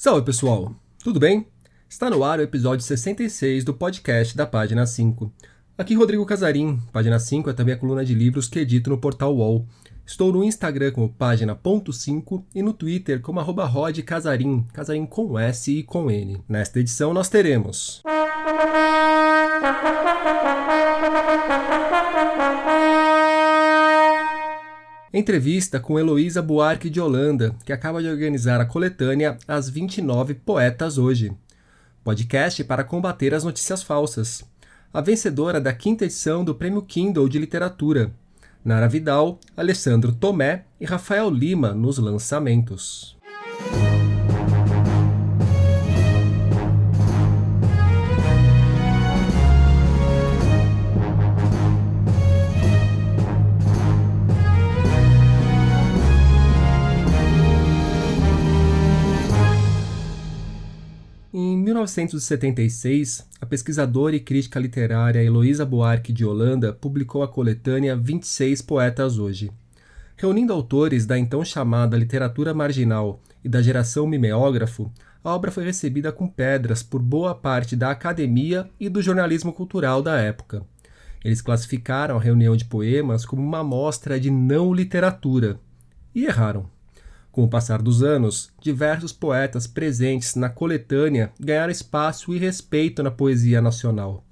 Salve pessoal, tudo bem? Está no ar o episódio 66 do podcast da Página 5. Aqui Rodrigo Casarim, Página 5 é também a coluna de livros que edito no portal UOL. Estou no Instagram como página.5 e no Twitter como arroba rodcasarim, casarim com S e com N. Nesta edição nós teremos... Entrevista com Heloísa Buarque de Holanda, que acaba de organizar a coletânea As 29 Poetas Hoje. Podcast para combater as notícias falsas. A vencedora da quinta edição do Prêmio Kindle de Literatura. Nara Vidal, Alessandro Tomé e Rafael Lima nos lançamentos. 1976, a pesquisadora e crítica literária Heloísa Buarque de Holanda publicou a coletânea 26 Poetas Hoje. Reunindo autores da então chamada literatura marginal e da geração mimeógrafo, a obra foi recebida com pedras por boa parte da academia e do jornalismo cultural da época. Eles classificaram a reunião de poemas como uma amostra de não literatura. E erraram. Com o passar dos anos, diversos poetas presentes na coletânea ganharam espaço e respeito na poesia nacional.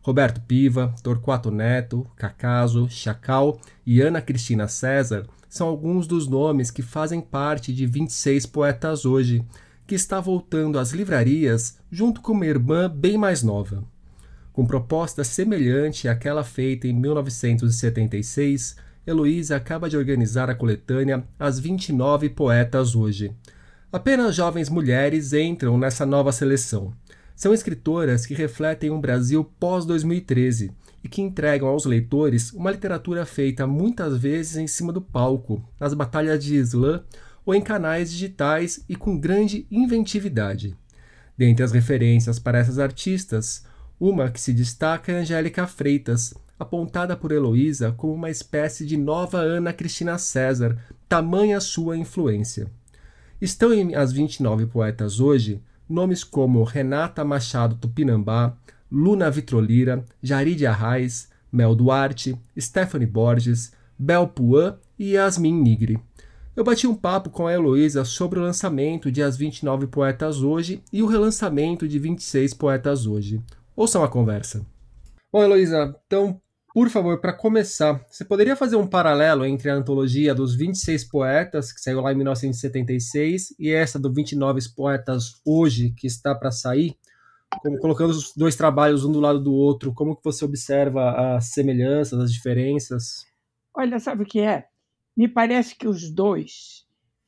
Roberto Piva, Torquato Neto, Cacaso, Chacal e Ana Cristina César são alguns dos nomes que fazem parte de 26 Poetas Hoje, que está voltando às livrarias junto com uma irmã bem mais nova. Com proposta semelhante àquela feita em 1976, Heloísa acaba de organizar a coletânea As 29 Poetas Hoje. Apenas jovens mulheres entram nessa nova seleção. São escritoras que refletem um Brasil pós-2013 e que entregam aos leitores uma literatura feita muitas vezes em cima do palco, nas batalhas de slam ou em canais digitais e com grande inventividade. Dentre as referências para essas artistas, uma que se destaca é Angélica Freitas, apontada por Heloísa como uma espécie de nova Ana Cristina César, tamanha sua influência. Estão em As 29 Poetas hoje nomes como Renata Machado Tupinambá, Luna Vitrolira, Jarid Arraes, Mel Duarte, Stephanie Borges, Bel Puan e Yasmin Nigri. Eu bati um papo com a Heloísa sobre o lançamento de As 29 Poetas Hoje e o relançamento de 26 Poetas Hoje. Ouçam a conversa. Bom, Heloísa, então por favor, para começar, você poderia fazer um paralelo entre a antologia dos 26 poetas, que saiu lá em 1976, e essa do 29 poetas hoje, que está para sair? Como, colocando os dois trabalhos um do lado do outro, como que você observa as semelhanças, as diferenças? Olha, sabe o que é? Me parece que os dois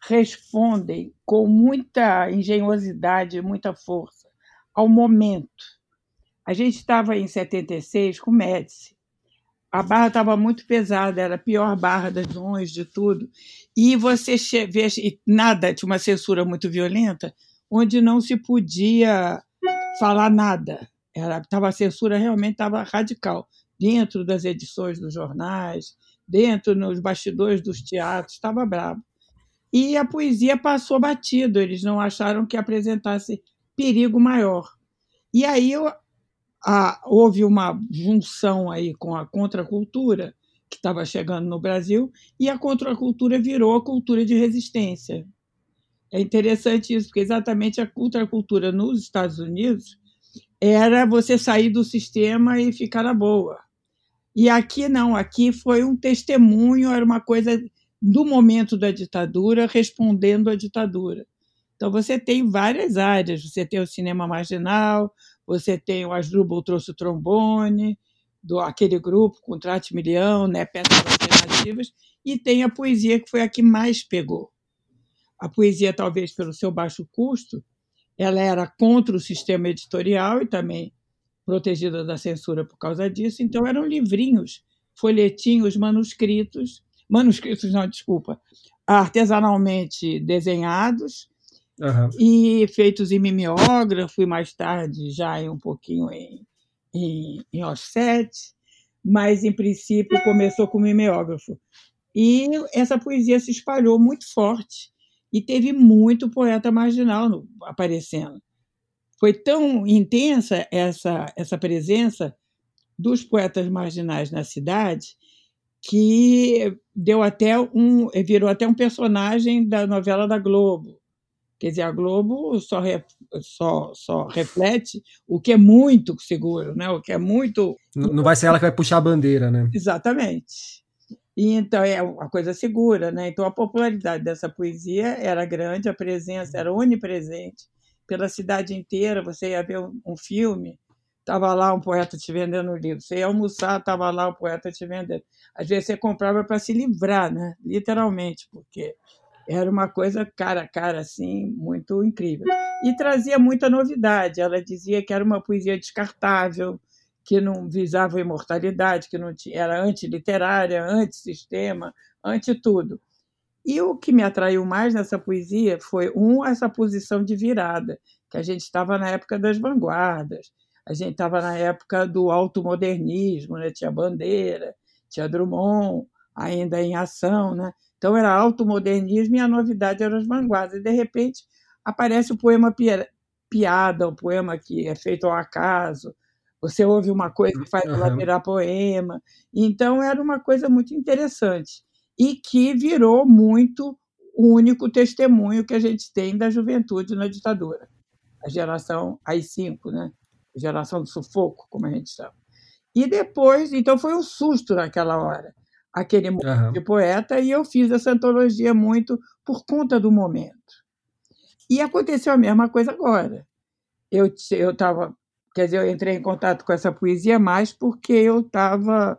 respondem com muita engenhosidade, muita força ao momento. A gente estava em 76 com Médici, a barra estava muito pesada, era a pior barra das longe, de tudo. E você vê nada, tinha uma censura muito violenta, onde não se podia falar nada. Era, tava, a censura realmente estava radical, dentro das edições dos jornais, dentro nos bastidores dos teatros, estava bravo. E a poesia passou batido, eles não acharam que apresentasse perigo maior. E aí eu a, houve uma junção aí com a contracultura que estava chegando no Brasil e a contracultura virou a cultura de resistência. É interessante isso, porque exatamente a contracultura nos Estados Unidos era você sair do sistema e ficar na boa. E aqui não, aqui foi um testemunho, era uma coisa do momento da ditadura respondendo à ditadura. Então você tem várias áreas, você tem o cinema marginal, você tem o Asdrubal trouxe o trombone, do aquele grupo com Trate Milhão, né, peças alternativas, e tem a poesia que foi a que mais pegou. A poesia, talvez pelo seu baixo custo, ela era contra o sistema editorial e também protegida da censura por causa disso, então eram livrinhos, folhetinhos manuscritos, manuscritos não, desculpa, artesanalmente desenhados, Uhum. E feitos em mimeógrafo e mais tarde já um pouquinho em, em, em offset, mas em princípio começou com mimeógrafo. E essa poesia se espalhou muito forte. e teve muito poeta marginal no, aparecendo. Foi tão intensa essa, essa presença dos poetas marginais na cidade que deu até um virou até um personagem da novela da Globo. Quer dizer, a Globo só, re, só, só reflete o que é muito seguro, né? o que é muito. Não vai ser ela que vai puxar a bandeira, né? Exatamente. E então é uma coisa segura, né? Então a popularidade dessa poesia era grande, a presença era onipresente pela cidade inteira. Você ia ver um, filme, estava lá um poeta te vendendo um livro. Você ia almoçar, estava lá o poeta te vendendo. Às vezes você comprava para se livrar, né? Literalmente, porque era uma coisa cara a cara, assim, muito incrível. E trazia muita novidade. Ela dizia que era uma poesia descartável, que não visava imortalidade, que não tinha, era antiliterária, antissistema, anti tudo. E o que me atraiu mais nessa poesia foi, um, essa posição de virada, que a gente estava na época das vanguardas, a gente estava na época do automodernismo, né? tinha Bandeira, tinha Drummond, ainda em ação. Né? Então era automodernismo e a novidade eram as vanguardas. E, de repente, aparece o poema piada, o poema que é feito ao acaso, você ouve uma coisa e faz ela virar poema. Então, era uma coisa muito interessante e que virou muito o único testemunho que a gente tem da juventude na ditadura. A geração AI-5, né? a geração do sufoco, como a gente chama. E depois, então foi um susto naquela hora, aquele uhum. de poeta, e eu fiz essa antologia muito por conta do momento. E aconteceu a mesma coisa agora. Eu estava Quer dizer, eu entrei em contato com essa poesia mais porque eu estava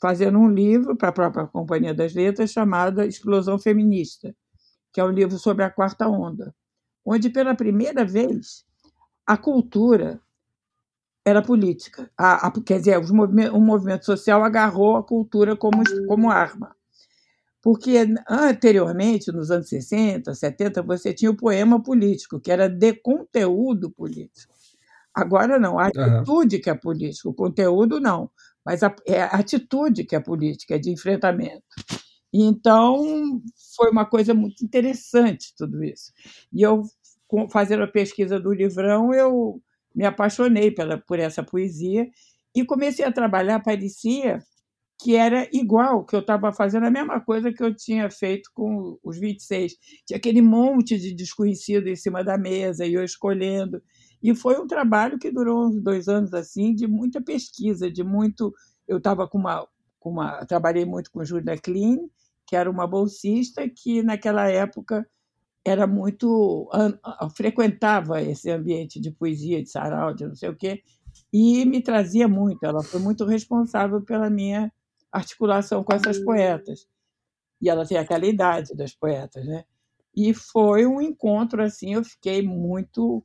fazendo um livro para a própria Companhia das Letras chamado Explosão Feminista, que é um livro sobre a quarta onda, onde pela primeira vez a cultura era política. A, a, quer dizer, o movimento, o movimento social agarrou a cultura como, como arma. Porque anteriormente, nos anos 60, 70, você tinha o poema político, que era de conteúdo político. Agora não, a atitude uhum. que é política, o conteúdo não, mas a, é a atitude que é política, é de enfrentamento. Então, foi uma coisa muito interessante tudo isso. E eu, fazendo a pesquisa do livrão, eu me apaixonei pela, por essa poesia e comecei a trabalhar, parecia que era igual, que eu estava fazendo a mesma coisa que eu tinha feito com os 26. Tinha aquele monte de desconhecido em cima da mesa e eu escolhendo. E foi um trabalho que durou uns dois anos assim, de muita pesquisa, de muito. Eu estava com uma, uma. Trabalhei muito com Júlia Klein, que era uma bolsista que naquela época era muito frequentava esse ambiente de poesia, de sarau, de não sei o quê, e me trazia muito. Ela foi muito responsável pela minha articulação com essas poetas. E ela tem aquela idade das poetas, né? E foi um encontro assim, eu fiquei muito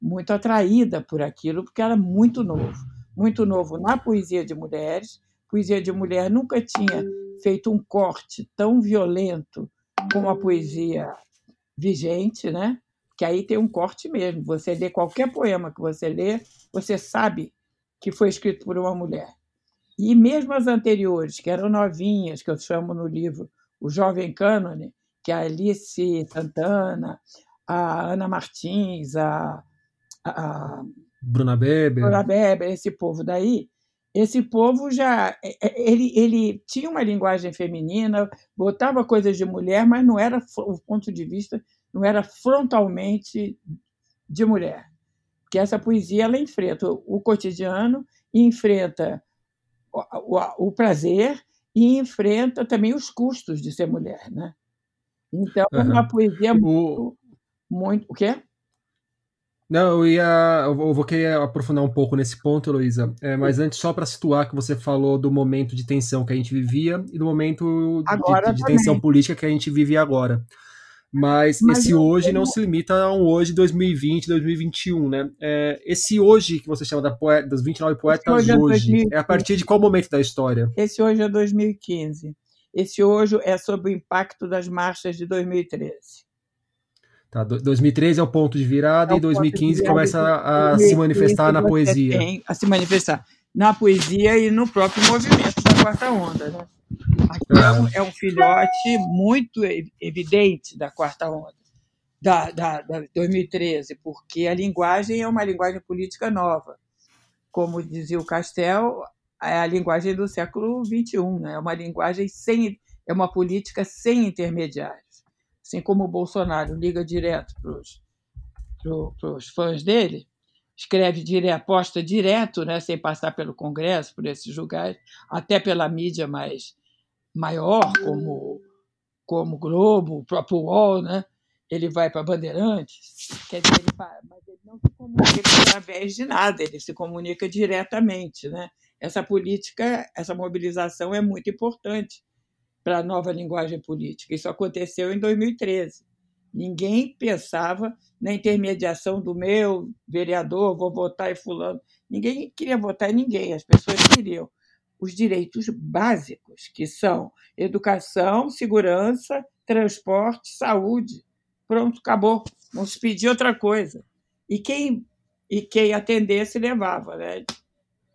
muito atraída por aquilo, porque era muito novo. Muito novo na poesia de mulheres. Poesia de mulher nunca tinha feito um corte tão violento como a poesia vigente, né? Que aí tem um corte mesmo. Você lê qualquer poema que você lê, você sabe que foi escrito por uma mulher. E mesmo as anteriores, que eram novinhas, que eu chamo no livro O Jovem Cânone, que é a Alice Santana, a Ana Martins, a a Bruna Beber. Bruna Beber, esse povo daí, esse povo já é, é, ele, ele tinha uma linguagem feminina, botava coisas de mulher, mas não era o ponto de vista, não era frontalmente de mulher. Que essa poesia ela enfrenta o cotidiano enfrenta o, o, o prazer e enfrenta também os custos de ser mulher, né? Então, é uma poesia muito, muito o quê? Não, eu ia. Eu vou querer aprofundar um pouco nesse ponto, Heloísa. É, mas antes, só para situar que você falou do momento de tensão que a gente vivia e do momento de, de tensão política que a gente vive agora. Mas, mas esse hoje tenho... não se limita a um hoje 2020, 2021, né? É, esse hoje que você chama da poeta, das 29 poetas hoje, é, hoje é a partir de qual momento da história? Esse hoje é 2015. Esse hoje é sobre o impacto das marchas de 2013. Tá, 2013 é o ponto de virada é e 2015 virada, começa a, se manifestar na poesia. A se manifestar na poesia e no próprio movimento da quarta onda. Né? É, um, é um filhote muito evidente da quarta onda. da, da, da 2013, porque a linguagem é uma linguagem política nova. Como dizia o Castel, é a linguagem do século XXI, né? é uma linguagem sem, é uma política sem intermediários. Assim como o Bolsonaro liga direto para os fãs dele, escreve direto, aposta direto, né, sem passar pelo Congresso, por esses lugares, até pela mídia mais maior, como como Globo, o próprio UOL, né? ele vai para Bandeirantes, quer dizer, ele, mas ele não se comunica através de nada, ele se comunica diretamente. Né? Essa política, essa mobilização é muito importante para a nova linguagem política. Isso aconteceu em 2013. Ninguém pensava na intermediação do meu vereador, vou votar em fulano. Ninguém queria votar em ninguém, as pessoas queriam os direitos básicos, que são educação, segurança, transporte, saúde. Pronto, acabou. Não se pedia outra coisa. E quem, e quem atendesse levava, né?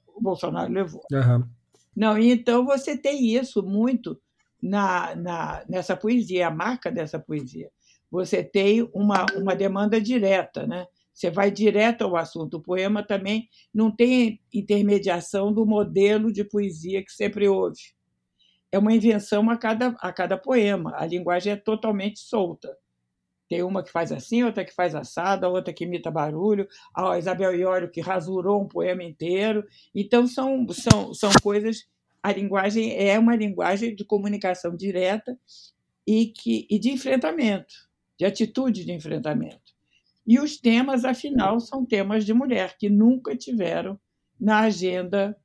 O Bolsonaro levou. Uhum. Não, então você tem isso muito na, na, nessa poesia, a marca dessa poesia você tem uma, uma demanda direta, né? Você vai direto ao assunto. O poema também não tem intermediação do modelo de poesia que sempre houve. É uma invenção a cada, a cada poema. A linguagem é totalmente solta. Tem uma que faz assim, outra que faz assada, outra que imita barulho, a Isabel Iório que rasurou um poema inteiro. Então, são, são, são coisas. A linguagem é uma linguagem de comunicação direta e, que, e de enfrentamento de atitude de enfrentamento. E os temas, afinal, são temas de mulher, que nunca tiveram na agenda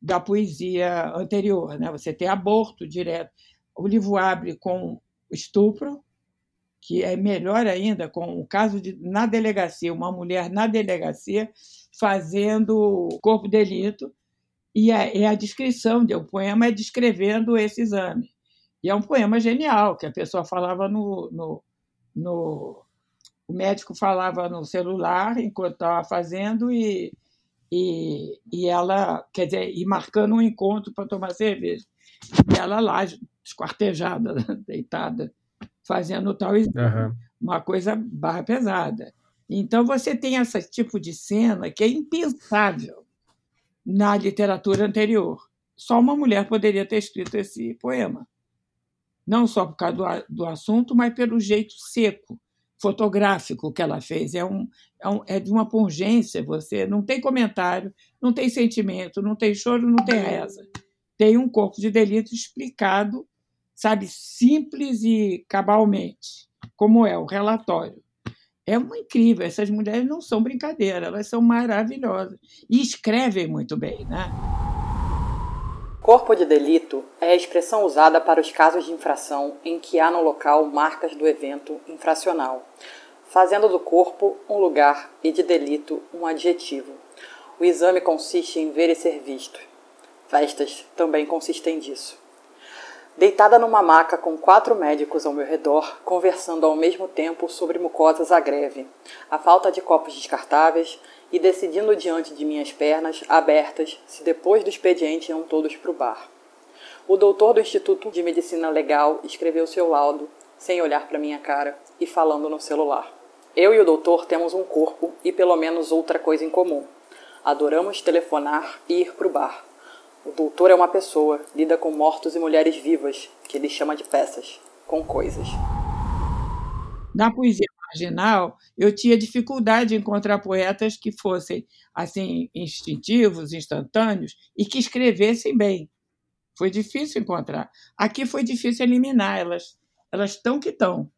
da poesia anterior. Né? Você tem aborto direto. O livro abre com estupro, que é melhor ainda, com o caso de, na delegacia, uma mulher na delegacia fazendo corpo de delito, e é a descrição, o poema é descrevendo esse exame. E é um poema genial, que a pessoa falava no, no no o médico falava no celular enquanto estava fazendo e, e, e ela, quer dizer, e marcando um encontro para tomar cerveja. E ela lá, esquartejada, deitada, fazendo tal uhum. uma coisa barra pesada. Então você tem esse tipo de cena que é impensável na literatura anterior. Só uma mulher poderia ter escrito esse poema não só por causa do, do assunto, mas pelo jeito seco, fotográfico que ela fez. É, um, é, um, é de uma pungência, você não tem comentário, não tem sentimento, não tem choro, não tem reza. Tem um corpo de delito explicado, sabe, simples e cabalmente, como é o relatório. É uma incrível, essas mulheres não são brincadeira, elas são maravilhosas e escrevem muito bem, né? Corpo de delito é a expressão usada para os casos de infração em que há no local marcas do evento infracional, fazendo do corpo um lugar e de delito um adjetivo. O exame consiste em ver e ser visto. Festas também consistem disso. Deitada numa maca com quatro médicos ao meu redor, conversando ao mesmo tempo sobre mucosas à greve, a falta de copos descartáveis e decidindo diante de minhas pernas abertas se depois do expediente iam todos para o bar. O doutor do Instituto de Medicina Legal escreveu seu laudo, sem olhar para minha cara e falando no celular. Eu e o doutor temos um corpo e pelo menos outra coisa em comum. Adoramos telefonar e ir para o bar. O doutor é uma pessoa, lida com mortos e mulheres vivas, que ele chama de peças, com coisas. Na poesia marginal, eu tinha dificuldade em encontrar poetas que fossem assim instintivos, instantâneos e que escrevessem bem. Foi difícil encontrar. Aqui foi difícil eliminar elas. Elas estão que estão.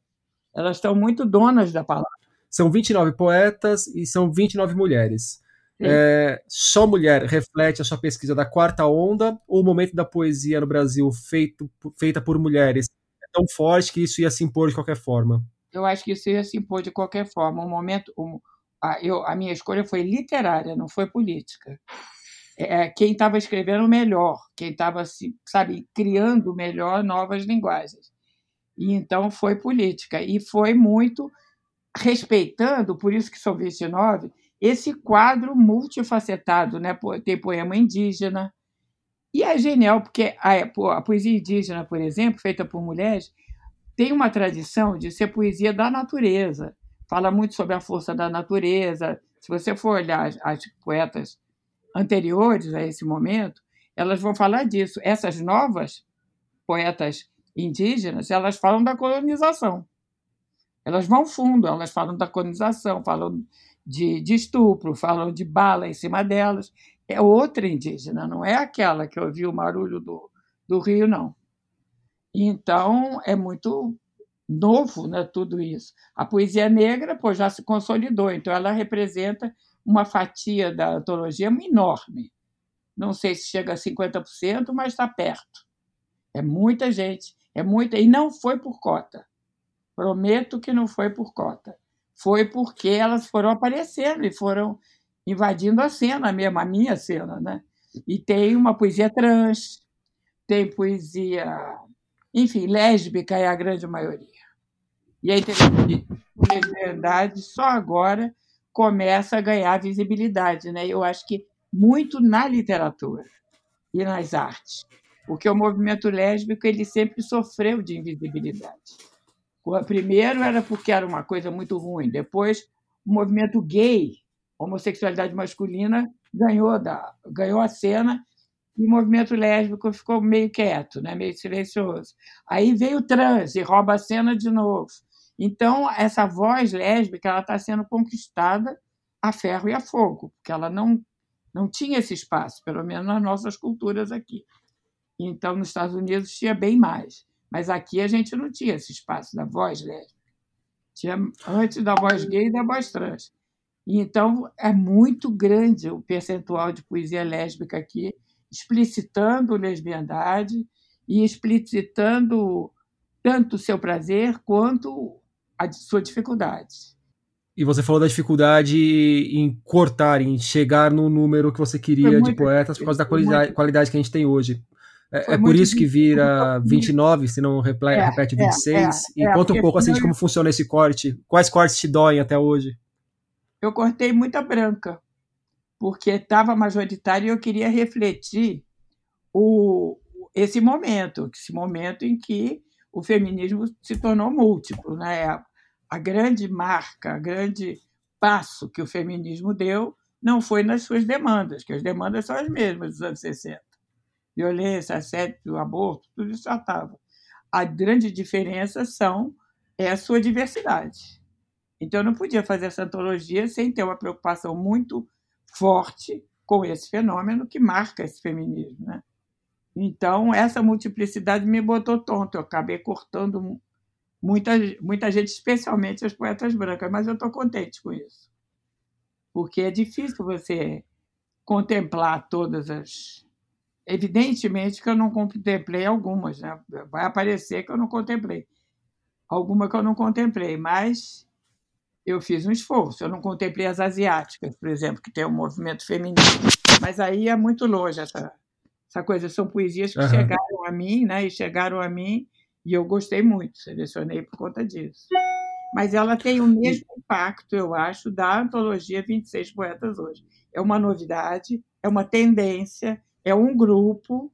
Elas estão muito donas da palavra. São 29 poetas e são 29 mulheres. É, só mulher reflete a sua pesquisa da quarta onda ou o momento da poesia no Brasil feito, feita por mulheres é tão forte que isso ia se impor de qualquer forma? Eu acho que isso ia se impor de qualquer forma. Um momento, um, a, eu, a minha escolha foi literária, não foi política. É, é quem estava escrevendo melhor, quem estava, sabe, criando melhor novas linguagens. E então foi política. E foi muito respeitando, por isso que são 29, esse quadro multifacetado. Né? Tem poema indígena. E é genial, porque a, a poesia indígena, por exemplo, feita por mulheres, tem uma tradição de ser poesia da natureza. Fala muito sobre a força da natureza. Se você for olhar as, as poetas anteriores a esse momento, elas vão falar disso. Essas novas poetas indígenas, elas falam da colonização. Elas vão fundo, elas falam da colonização, falam de, de estupro, falam de bala em cima delas. É outra indígena, não é aquela que ouviu o barulho do, do rio, não. Então, é muito novo né, tudo isso. A poesia negra pô, já se consolidou, então ela representa uma fatia da antologia enorme. Não sei se chega a 50%, mas está perto. É muita gente, é muita. E não foi por cota. Prometo que não foi por cota. Foi porque elas foram aparecendo e foram invadindo a cena mesmo, a minha cena. Né? E tem uma poesia trans, tem poesia, enfim, lésbica é a grande maioria. E a verdade só agora começa a ganhar visibilidade. Né? Eu acho que muito na literatura e nas artes, porque o movimento lésbico ele sempre sofreu de invisibilidade. Primeiro era porque era uma coisa muito ruim, depois o movimento gay, homossexualidade masculina, ganhou, da, ganhou a cena e o movimento lésbico ficou meio quieto, né? meio silencioso. Aí veio o trans e rouba a cena de novo. Então, essa voz lésbica ela está sendo conquistada a ferro e a fogo, porque ela não, não tinha esse espaço, pelo menos nas nossas culturas aqui. Então, nos Estados Unidos tinha bem mais. Mas aqui a gente não tinha esse espaço da voz lésbica. Tinha antes da voz gay e da voz trans. Então, é muito grande o percentual de poesia lésbica aqui, explicitando lesbiandade e explicitando tanto o seu prazer quanto a sua dificuldade. E você falou da dificuldade em cortar, em chegar no número que você queria de poetas por causa da qualidade, qualidade que a gente tem hoje. É, é por isso que vira 29, se não repete, é, repete 26. É, é, e conta um pouco assim de como funciona esse corte. Quais cortes te doem até hoje? Eu cortei muita branca, porque estava majoritário e eu queria refletir o, esse momento, esse momento em que o feminismo se tornou múltiplo. Né? A grande marca, a grande passo que o feminismo deu não foi nas suas demandas, que as demandas são as mesmas dos anos 60 violência, assédio, aborto, tudo isso já estava. A grande diferença são é a sua diversidade. Então, eu não podia fazer essa antologia sem ter uma preocupação muito forte com esse fenômeno que marca esse feminismo. Né? Então, essa multiplicidade me botou tonto. Eu acabei cortando muita, muita gente, especialmente as poetas brancas, mas eu estou contente com isso. Porque é difícil você contemplar todas as, Evidentemente que eu não contemplei algumas, né? vai aparecer que eu não contemplei. Alguma que eu não contemplei, mas eu fiz um esforço. Eu não contemplei as asiáticas, por exemplo, que tem um movimento feminino. Mas aí é muito longe essa, essa coisa. São poesias que uhum. chegaram a mim, né? E chegaram a mim e eu gostei muito. Selecionei por conta disso. Mas ela tem o mesmo impacto, eu acho, da antologia 26 Poetas hoje. É uma novidade, é uma tendência, é um grupo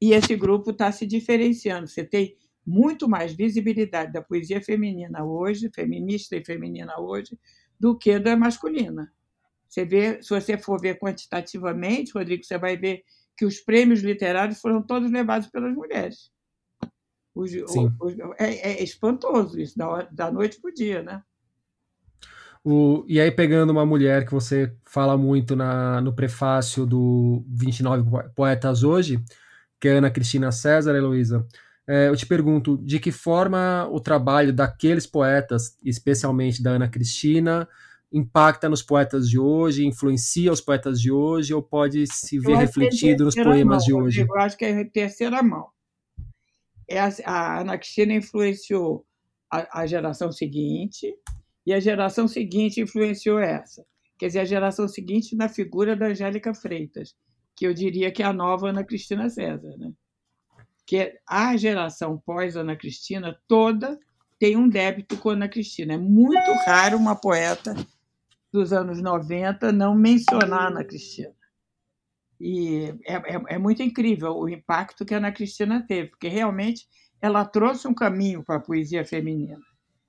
e esse grupo está se diferenciando. Você tem muito mais visibilidade da poesia feminina hoje, feminista e feminina hoje, do que da masculina. Você vê, se você for ver quantitativamente, Rodrigo, você vai ver que os prêmios literários foram todos levados pelas mulheres. Os, os, é, é, espantoso isso, da, da noite para o dia, né? O, e aí, pegando uma mulher que você fala muito na, no prefácio do 29 Poetas Hoje, que é Ana Cristina César, Heloísa, eu te pergunto, de que forma o trabalho daqueles poetas, especialmente da Ana Cristina, impacta nos poetas de hoje, influencia os poetas de hoje, ou pode se ver é refletido nos poemas mão, de hoje? Eu acho que é terceira mão. É a, a Ana Cristina influenciou a, a geração seguinte, e a geração seguinte influenciou essa. Quer dizer, a geração seguinte na figura da Angélica Freitas, que eu diria que é a nova Ana Cristina César. Né? Que a geração pós-Ana Cristina toda tem um débito com Ana Cristina. É muito raro uma poeta dos anos 90 não mencionar Ana Cristina. E é, é, é, muito incrível o impacto que Ana Cristina teve, porque realmente ela trouxe um caminho para a poesia feminina.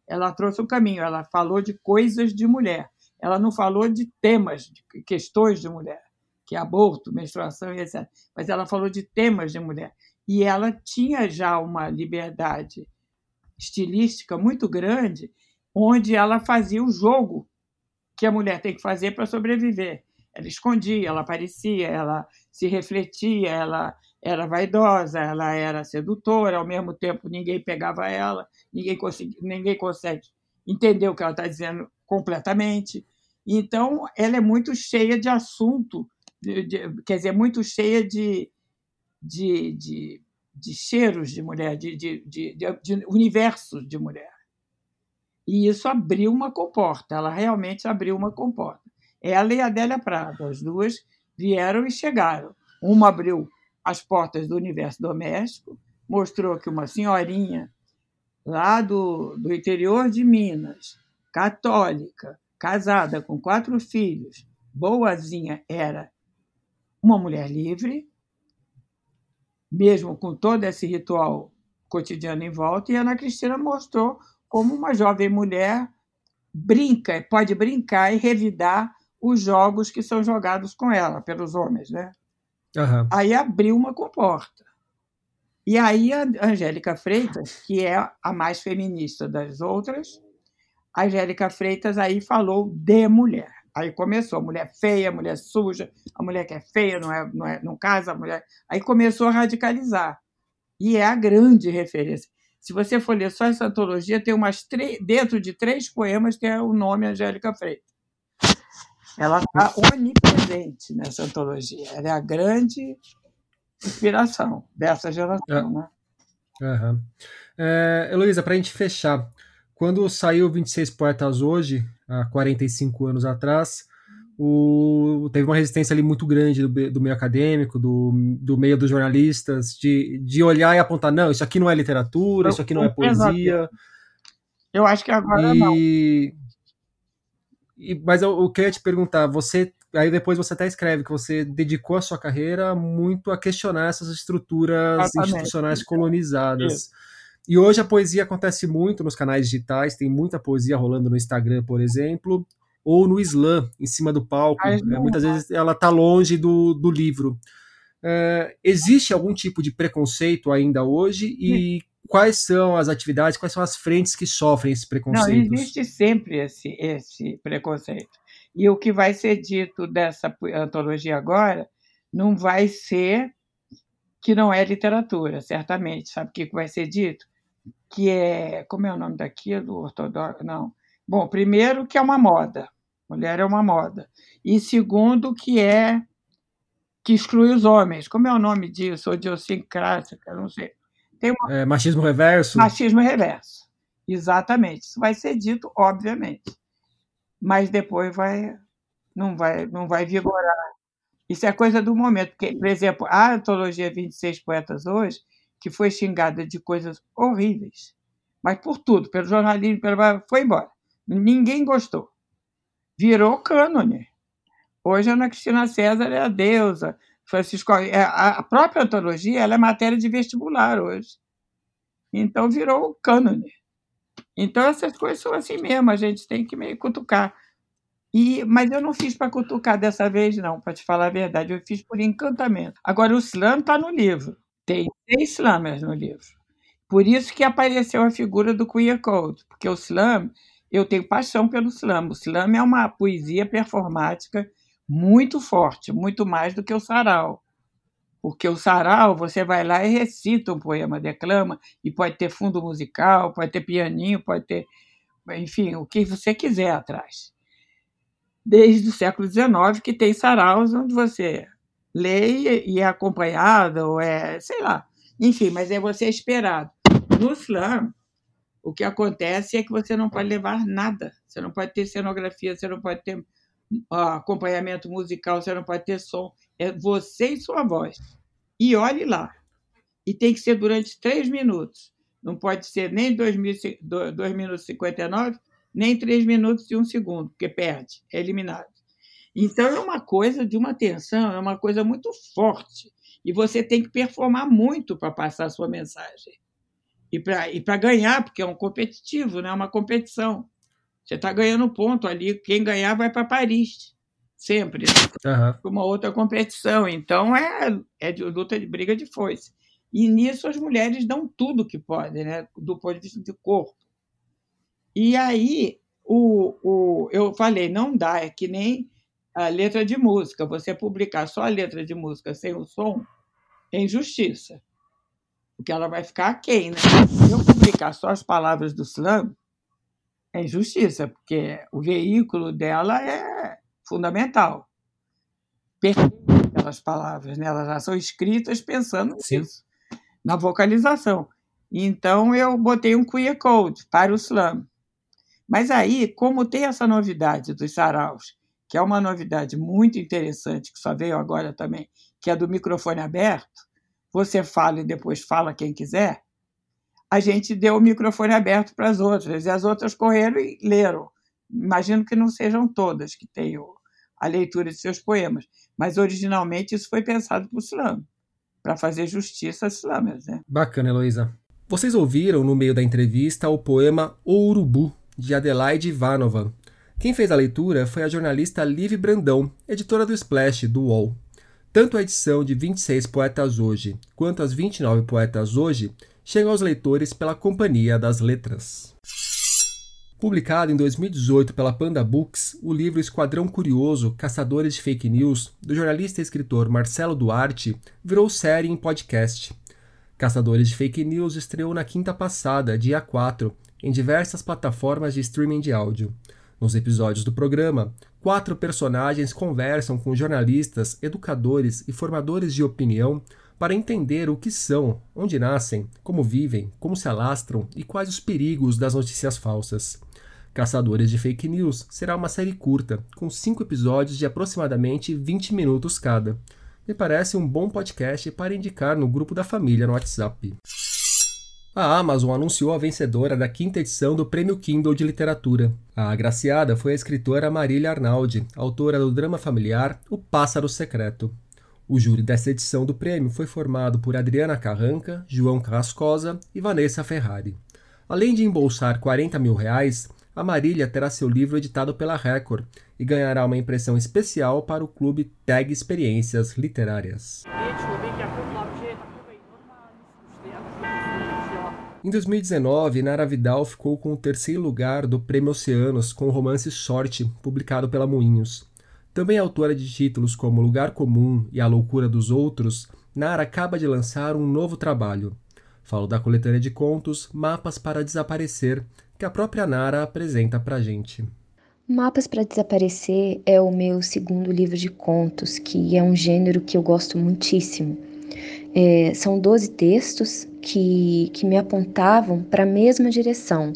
Ela trouxe um caminho, ela falou de coisas de mulher. Ela não falou de temas, de questões de mulher, que é aborto, menstruação e etc. Mas ela falou de temas de mulher. E ela tinha já uma liberdade estilística muito grande, onde ela fazia o jogo que a mulher tem que fazer para sobreviver. Ela escondia, ela aparecia, ela se refletia, ela era vaidosa, ela era sedutora, ao mesmo tempo ninguém pegava ela, ninguém, consegue, ninguém consegue entender o que ela está dizendo completamente. Então, ela é muito cheia de assunto, de, de, quer dizer, muito cheia de, de, de, de cheiros de mulher, de, de, de, de universos de mulher. E isso abriu uma comporta, ela realmente abriu uma comporta. Ela e a Adélia Prado, as duas vieram e chegaram. Uma abriu as portas do universo doméstico, mostrou que uma senhorinha lá do, do interior de Minas, católica, casada com quatro filhos, boazinha, era uma mulher livre, mesmo com todo esse ritual cotidiano em volta, e Ana Cristina mostrou como uma jovem mulher brinca, pode brincar e revidar os jogos que são jogados com ela pelos homens, né? Uhum. Aí abriu uma comporta. E aí a Angélica Freitas, que é a mais feminista das outras, a Angélica Freitas aí falou de mulher. Aí começou, a mulher feia, a mulher suja, a mulher que é feia, não, é, não, é, não casa, a mulher. Aí começou a radicalizar. E é a grande referência. Se você for ler só essa antologia, tem umas três, dentro de três poemas tem o nome Angélica Freitas. Ela está onipresente nessa antologia. Ela é a grande inspiração dessa geração. É. Né? Uhum. É, Heloísa, para a gente fechar, quando saiu 26 Poetas Hoje, há 45 anos atrás, o, teve uma resistência ali muito grande do, do meio acadêmico, do, do meio dos jornalistas, de, de olhar e apontar, não, isso aqui não é literatura, isso aqui não é poesia. Eu acho que agora e, não. E, mas eu, eu queria te perguntar, você aí depois você até escreve que você dedicou a sua carreira muito a questionar essas estruturas Exatamente. institucionais colonizadas. Isso. E hoje a poesia acontece muito nos canais digitais, tem muita poesia rolando no Instagram, por exemplo ou no slam, em cima do palco. É, muitas vezes ela está longe do, do livro. É, existe algum tipo de preconceito ainda hoje e quais são as atividades, quais são as frentes que sofrem esse preconceito? Não, existe sempre esse, esse preconceito. E o que vai ser dito dessa antologia agora não vai ser que não é literatura, certamente. Sabe o que vai ser dito? Que é. Como é o nome daquilo? Ortodoxo? Não. Bom, primeiro, que é uma moda. Mulher é uma moda. E segundo, que é que exclui os homens. Como é o nome disso? Ou idiosincrática, não sei. Tem uma... é, machismo reverso? Machismo reverso. Exatamente. Isso vai ser dito, obviamente. Mas depois vai não vai não vai vigorar. Isso é coisa do momento. Porque, por exemplo, a antologia 26 Poetas hoje, que foi xingada de coisas horríveis, mas por tudo, pelo jornalismo, foi embora. Ninguém gostou virou cânone. Hoje a Ana Cristina César é a deusa. Francisco, é, a própria antologia ela é matéria de vestibular hoje. Então virou cânone. Então essas coisas são assim mesmo, a gente tem que meio cutucar. E, mas eu não fiz para cutucar dessa vez, não, para te falar a verdade. Eu fiz por encantamento. Agora, o slam está no livro. Tem seis slammers no livro. Por isso que apareceu a figura do Queer Code, porque o slam eu tenho paixão pelo slam. O slam é uma poesia performática muito forte, muito mais do que o sarau. Porque o sarau, você vai lá e recita um poema, declama, e pode ter fundo musical, pode ter pianinho, pode ter, enfim, o que você quiser atrás. Desde o século XIX que tem saraus onde você lê e é acompanhado, ou é, sei lá, enfim, mas é você esperado. No slam, o que acontece é que você não pode levar nada. Você não pode ter cenografia, você não pode ter uh, acompanhamento musical, você não pode ter som. É você e sua voz. E olhe lá. E tem que ser durante três minutos. Não pode ser nem 2 minutos e 59, nem 3 minutos e um segundo, porque perde, é eliminado. Então é uma coisa de uma tensão, é uma coisa muito forte. E você tem que performar muito para passar a sua mensagem. E para ganhar, porque é um competitivo, né? é uma competição. Você está ganhando ponto ali. Quem ganhar vai para Paris. Sempre. Uhum. Uma outra competição. Então é, é de luta de briga de foice. E nisso as mulheres dão tudo que podem, né? do ponto de vista de corpo. E aí o, o, eu falei, não dá, é que nem a letra de música. Você publicar só a letra de música sem o som é injustiça. Porque ela vai ficar quem, né? Se eu publicar só as palavras do slam, é injustiça, porque o veículo dela é fundamental. Perfeito aquelas palavras, né? Elas já são escritas pensando Sim. nisso, na vocalização. Então eu botei um queer code para o slam. Mas aí, como tem essa novidade dos saraus, que é uma novidade muito interessante, que só veio agora também, que é do microfone aberto, você fala e depois fala quem quiser, a gente deu o microfone aberto para as outras, e as outras correram e leram. Imagino que não sejam todas que tenham a leitura de seus poemas, mas originalmente isso foi pensado para o slam, para fazer justiça às slammers. Né? Bacana, Heloísa. Vocês ouviram no meio da entrevista o poema O Urubu, de Adelaide Ivanova. Quem fez a leitura foi a jornalista Liv Brandão, editora do Splash, do UOL. Tanto a edição de 26 Poetas Hoje quanto as 29 Poetas Hoje chegam aos leitores pela Companhia das Letras. Publicado em 2018 pela Panda Books, o livro Esquadrão Curioso Caçadores de Fake News, do jornalista e escritor Marcelo Duarte, virou série em podcast. Caçadores de Fake News estreou na quinta passada, dia 4, em diversas plataformas de streaming de áudio. Nos episódios do programa, quatro personagens conversam com jornalistas, educadores e formadores de opinião para entender o que são, onde nascem, como vivem, como se alastram e quais os perigos das notícias falsas. Caçadores de Fake News será uma série curta, com cinco episódios de aproximadamente 20 minutos cada. Me parece um bom podcast para indicar no grupo da família no WhatsApp. A Amazon anunciou a vencedora da quinta edição do Prêmio Kindle de Literatura. A agraciada foi a escritora Marília Arnaldi, autora do drama familiar O Pássaro Secreto. O júri dessa edição do prêmio foi formado por Adriana Carranca, João Carrascosa e Vanessa Ferrari. Além de embolsar 40 mil reais, a Marília terá seu livro editado pela Record e ganhará uma impressão especial para o clube Tag Experiências Literárias. Em 2019, Nara Vidal ficou com o terceiro lugar do Prêmio Oceanos com o romance Sorte, publicado pela Moinhos. Também autora de títulos como Lugar Comum e A Loucura dos Outros, Nara acaba de lançar um novo trabalho. Falo da coletânea de contos Mapas para Desaparecer, que a própria Nara apresenta pra gente. Mapas para Desaparecer é o meu segundo livro de contos, que é um gênero que eu gosto muitíssimo. É, são 12 textos que, que me apontavam para a mesma direção,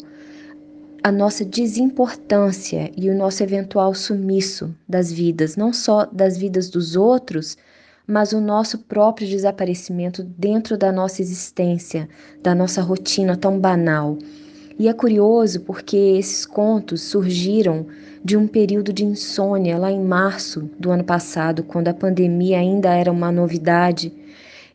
a nossa desimportância e o nosso eventual sumiço das vidas, não só das vidas dos outros, mas o nosso próprio desaparecimento dentro da nossa existência, da nossa rotina tão banal. E é curioso porque esses contos surgiram de um período de insônia lá em março do ano passado, quando a pandemia ainda era uma novidade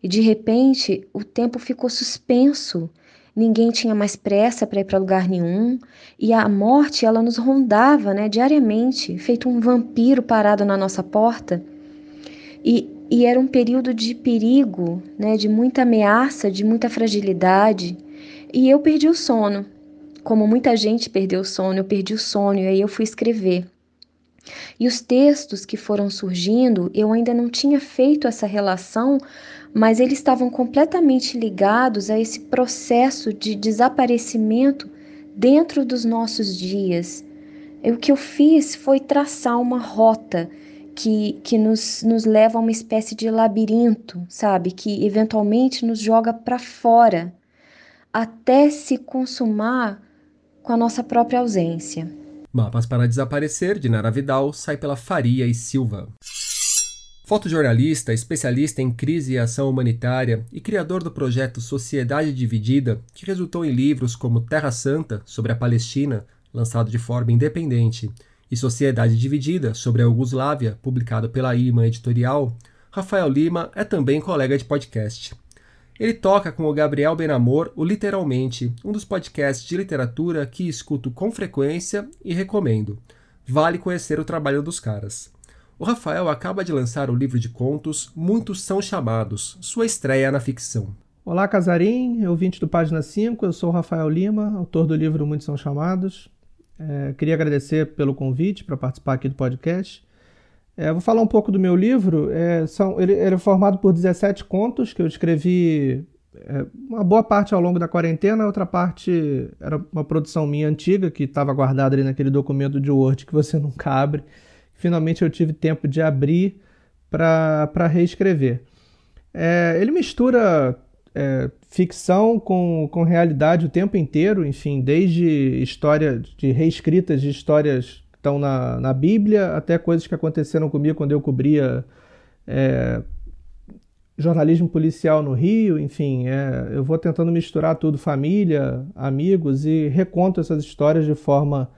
e de repente o tempo ficou suspenso. Ninguém tinha mais pressa para ir para lugar nenhum e a morte ela nos rondava, né, diariamente, feito um vampiro parado na nossa porta. E, e era um período de perigo, né, de muita ameaça, de muita fragilidade. E eu perdi o sono. Como muita gente perdeu o sono, eu perdi o sono e aí eu fui escrever. E os textos que foram surgindo, eu ainda não tinha feito essa relação mas eles estavam completamente ligados a esse processo de desaparecimento dentro dos nossos dias. E o que eu fiz foi traçar uma rota que, que nos, nos leva a uma espécie de labirinto, sabe? Que eventualmente nos joga para fora, até se consumar com a nossa própria ausência. Mapas para Desaparecer, de Nara Vidal, sai pela Faria e Silva. Fotojornalista, especialista em crise e ação humanitária e criador do projeto Sociedade Dividida, que resultou em livros como Terra Santa, sobre a Palestina, lançado de forma independente, e Sociedade Dividida, sobre a Iugoslávia, publicado pela IMA Editorial, Rafael Lima é também colega de podcast. Ele toca com o Gabriel Benamor o Literalmente, um dos podcasts de literatura que escuto com frequência e recomendo. Vale conhecer o trabalho dos caras. O Rafael acaba de lançar o livro de contos Muitos São Chamados, sua estreia na ficção. Olá, Casarim, ouvinte do Página 5, eu sou o Rafael Lima, autor do livro Muitos São Chamados. É, queria agradecer pelo convite para participar aqui do podcast. É, vou falar um pouco do meu livro. É, são, ele, ele, é formado por 17 contos que eu escrevi é, uma boa parte ao longo da quarentena, outra parte era uma produção minha antiga que estava guardada ali naquele documento de Word que você nunca abre finalmente eu tive tempo de abrir para reescrever. É, ele mistura é, ficção com, com realidade o tempo inteiro, enfim, desde história de reescritas de histórias que estão na, na Bíblia até coisas que aconteceram comigo quando eu cobria é, jornalismo policial no Rio, enfim, é, eu vou tentando misturar tudo, família, amigos, e reconto essas histórias de forma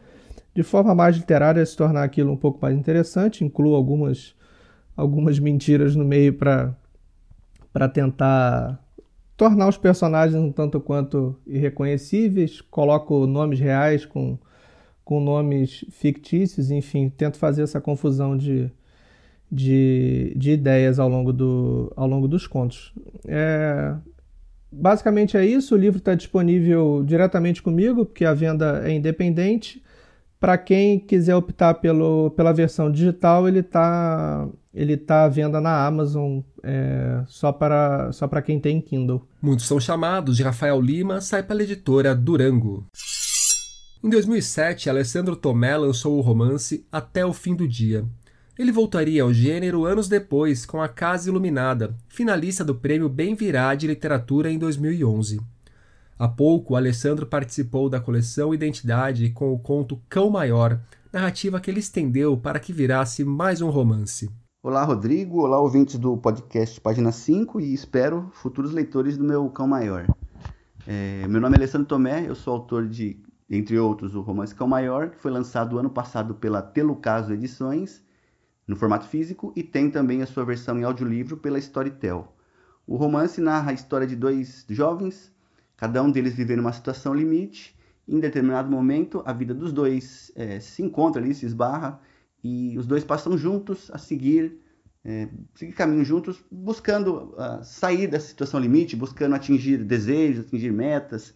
de forma mais literária se tornar aquilo um pouco mais interessante. Incluo algumas, algumas mentiras no meio para tentar tornar os personagens um tanto quanto irreconhecíveis. Coloco nomes reais com, com nomes fictícios, enfim, tento fazer essa confusão de, de, de ideias ao longo, do, ao longo dos contos. É, basicamente é isso. O livro está disponível diretamente comigo, porque a venda é independente. Para quem quiser optar pelo, pela versão digital, ele está ele tá à venda na Amazon é, só para só quem tem Kindle. Muitos são chamados de Rafael Lima, sai pela editora Durango. Em 2007, Alessandro Tomé lançou o romance Até o Fim do Dia. Ele voltaria ao gênero anos depois com A Casa Iluminada, finalista do Prêmio Bem Virá de Literatura em 2011. Há pouco, Alessandro participou da coleção Identidade com o conto Cão Maior, narrativa que ele estendeu para que virasse mais um romance. Olá, Rodrigo. Olá, ouvintes do podcast Página 5 e espero futuros leitores do meu Cão Maior. É, meu nome é Alessandro Tomé, eu sou autor de, entre outros, o romance Cão Maior, que foi lançado ano passado pela Telucaso Edições, no formato físico, e tem também a sua versão em audiolivro pela Storytel. O romance narra a história de dois jovens Cada um deles vive numa situação limite. Em determinado momento, a vida dos dois é, se encontra ali, se esbarra, e os dois passam juntos a seguir, é, seguir caminho juntos, buscando uh, sair dessa situação limite, buscando atingir desejos, atingir metas.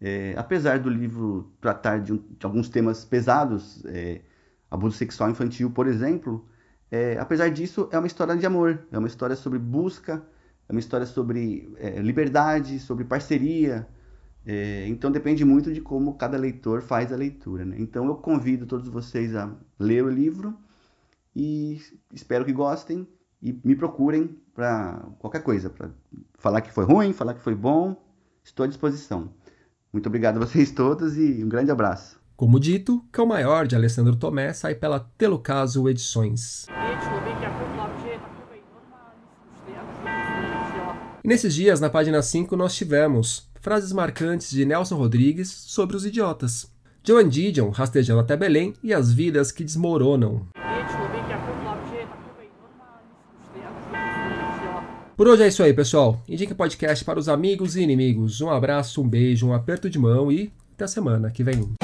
É, apesar do livro tratar de, de alguns temas pesados, é, abuso sexual infantil, por exemplo, é, apesar disso, é uma história de amor, é uma história sobre busca, é uma história sobre é, liberdade, sobre parceria. É, então depende muito de como cada leitor faz a leitura. Né? Então eu convido todos vocês a ler o livro e espero que gostem e me procurem para qualquer coisa, para falar que foi ruim, falar que foi bom. Estou à disposição. Muito obrigado a vocês todos e um grande abraço. Como dito, Cão Maior de Alessandro Tomé sai pela Telocaso Edições. Nesses dias, na página 5, nós tivemos frases marcantes de Nelson Rodrigues sobre os idiotas. Joan Didion rastejando até Belém e as vidas que desmoronam. Por hoje é isso aí, pessoal. Indique o podcast para os amigos e inimigos. Um abraço, um beijo, um aperto de mão e até a semana que vem.